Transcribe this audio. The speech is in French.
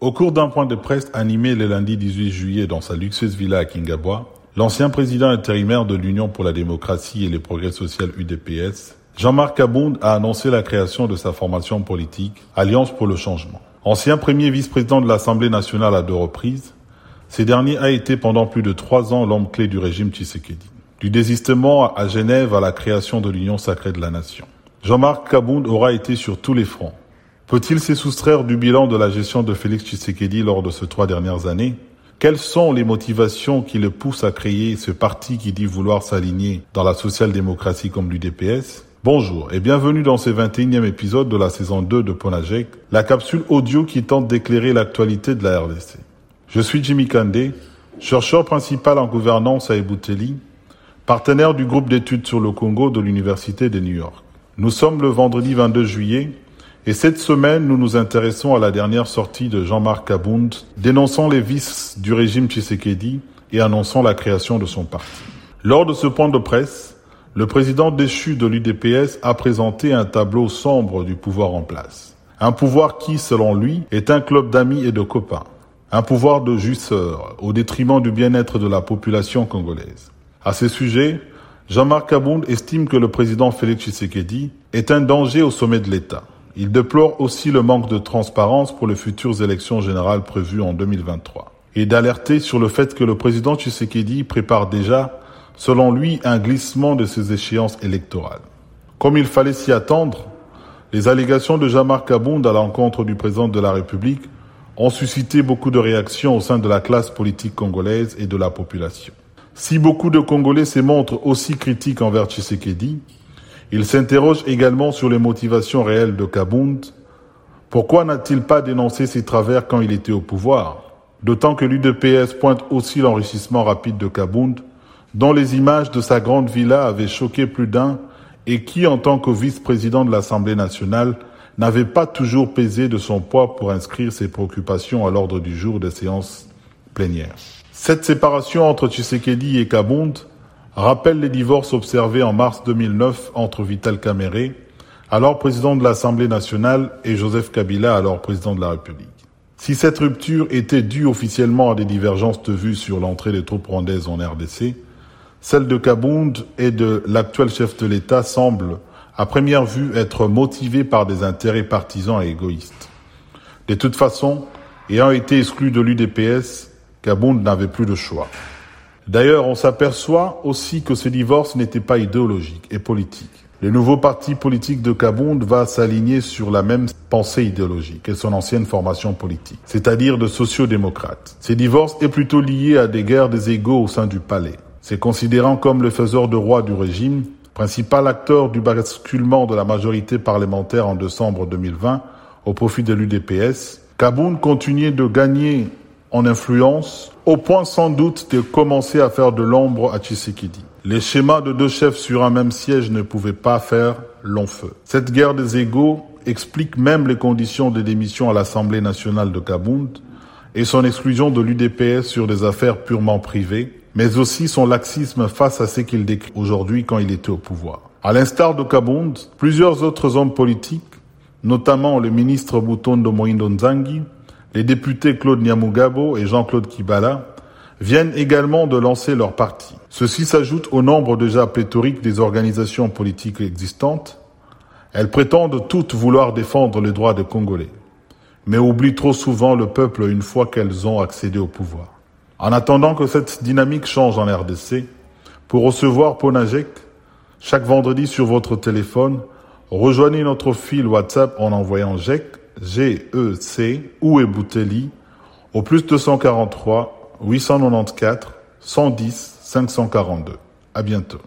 Au cours d'un point de presse animé le lundi 18 juillet dans sa luxueuse villa à Kingabwa, l'ancien président intérimaire de l'Union pour la démocratie et les progrès sociaux UDPS, Jean-Marc Abound a annoncé la création de sa formation politique, Alliance pour le changement. Ancien premier vice-président de l'Assemblée nationale à deux reprises, ce dernier a été pendant plus de trois ans l'homme clé du régime Tshisekedi. Du désistement à Genève à la création de l'Union sacrée de la nation. Jean-Marc Kabound aura été sur tous les fronts. Peut-il se soustraire du bilan de la gestion de Félix Tshisekedi lors de ces trois dernières années? Quelles sont les motivations qui le poussent à créer ce parti qui dit vouloir s'aligner dans la social-démocratie comme l'UDPS Bonjour et bienvenue dans ce 21e épisode de la saison 2 de Ponajek, la capsule audio qui tente d'éclairer l'actualité de la RDC. Je suis Jimmy Kandé, chercheur principal en gouvernance à Ebouteli, partenaire du groupe d'études sur le Congo de l'Université de New York. Nous sommes le vendredi 22 juillet et cette semaine, nous nous intéressons à la dernière sortie de Jean-Marc Abound, dénonçant les vices du régime Tshisekedi et annonçant la création de son parti. Lors de ce point de presse, le président déchu de l'UDPS a présenté un tableau sombre du pouvoir en place. Un pouvoir qui, selon lui, est un club d'amis et de copains. Un pouvoir de jusseurs, au détriment du bien-être de la population congolaise. À ce sujet, Jean-Marc Abound estime que le président Félix Tshisekedi est un danger au sommet de l'État. Il déplore aussi le manque de transparence pour les futures élections générales prévues en 2023 et d'alerter sur le fait que le président Tshisekedi prépare déjà, selon lui, un glissement de ses échéances électorales. Comme il fallait s'y attendre, les allégations de Jean-Marc Abound à l'encontre du président de la République ont suscité beaucoup de réactions au sein de la classe politique congolaise et de la population. Si beaucoup de Congolais se montrent aussi critiques envers Tshisekedi, il s'interroge également sur les motivations réelles de Kabound. Pourquoi n'a-t-il pas dénoncé ses travers quand il était au pouvoir? D'autant que l'UDPS pointe aussi l'enrichissement rapide de Kabound, dont les images de sa grande villa avaient choqué plus d'un et qui, en tant que vice-président de l'Assemblée nationale, n'avait pas toujours pesé de son poids pour inscrire ses préoccupations à l'ordre du jour des séances plénières. Cette séparation entre Tshisekedi et Kabound rappelle les divorces observés en mars 2009 entre Vital Kamere, alors président de l'Assemblée nationale, et Joseph Kabila, alors président de la République. Si cette rupture était due officiellement à des divergences de vues sur l'entrée des troupes rwandaises en RDC, celle de Kabound et de l'actuel chef de l'État semble, à première vue, être motivée par des intérêts partisans et égoïstes. De toute façon, ayant été exclu de l'UDPS, Kabound n'avait plus de choix. D'ailleurs, on s'aperçoit aussi que ce divorce n'était pas idéologique et politique. Le nouveau parti politique de Kabound va s'aligner sur la même pensée idéologique que son ancienne formation politique, c'est-à-dire de sociodémocrate. Ce divorce est plutôt lié à des guerres des égaux au sein du palais. C'est considérant comme le faiseur de roi du régime, principal acteur du basculement de la majorité parlementaire en décembre 2020 au profit de l'UDPS, Kabound continuait de gagner en influence, au point sans doute de commencer à faire de l'ombre à Tshisekedi. Les schémas de deux chefs sur un même siège ne pouvaient pas faire long feu. Cette guerre des égaux explique même les conditions de démission à l'Assemblée nationale de Kabound et son exclusion de l'UDPS sur des affaires purement privées, mais aussi son laxisme face à ce qu'il décrit aujourd'hui quand il était au pouvoir. À l'instar de Kabound, plusieurs autres hommes politiques, notamment le ministre Butondo Moindo Nzangi, les députés Claude Nyamugabo et Jean-Claude Kibala viennent également de lancer leur parti. Ceci s'ajoute au nombre déjà pléthorique des organisations politiques existantes. Elles prétendent toutes vouloir défendre les droits des Congolais, mais oublient trop souvent le peuple une fois qu'elles ont accédé au pouvoir. En attendant que cette dynamique change en RDC, pour recevoir Ponajek, chaque vendredi sur votre téléphone, rejoignez notre fil WhatsApp en envoyant GEC G-E-C, ou Ebouteli, au plus 243 894 110 542. À bientôt.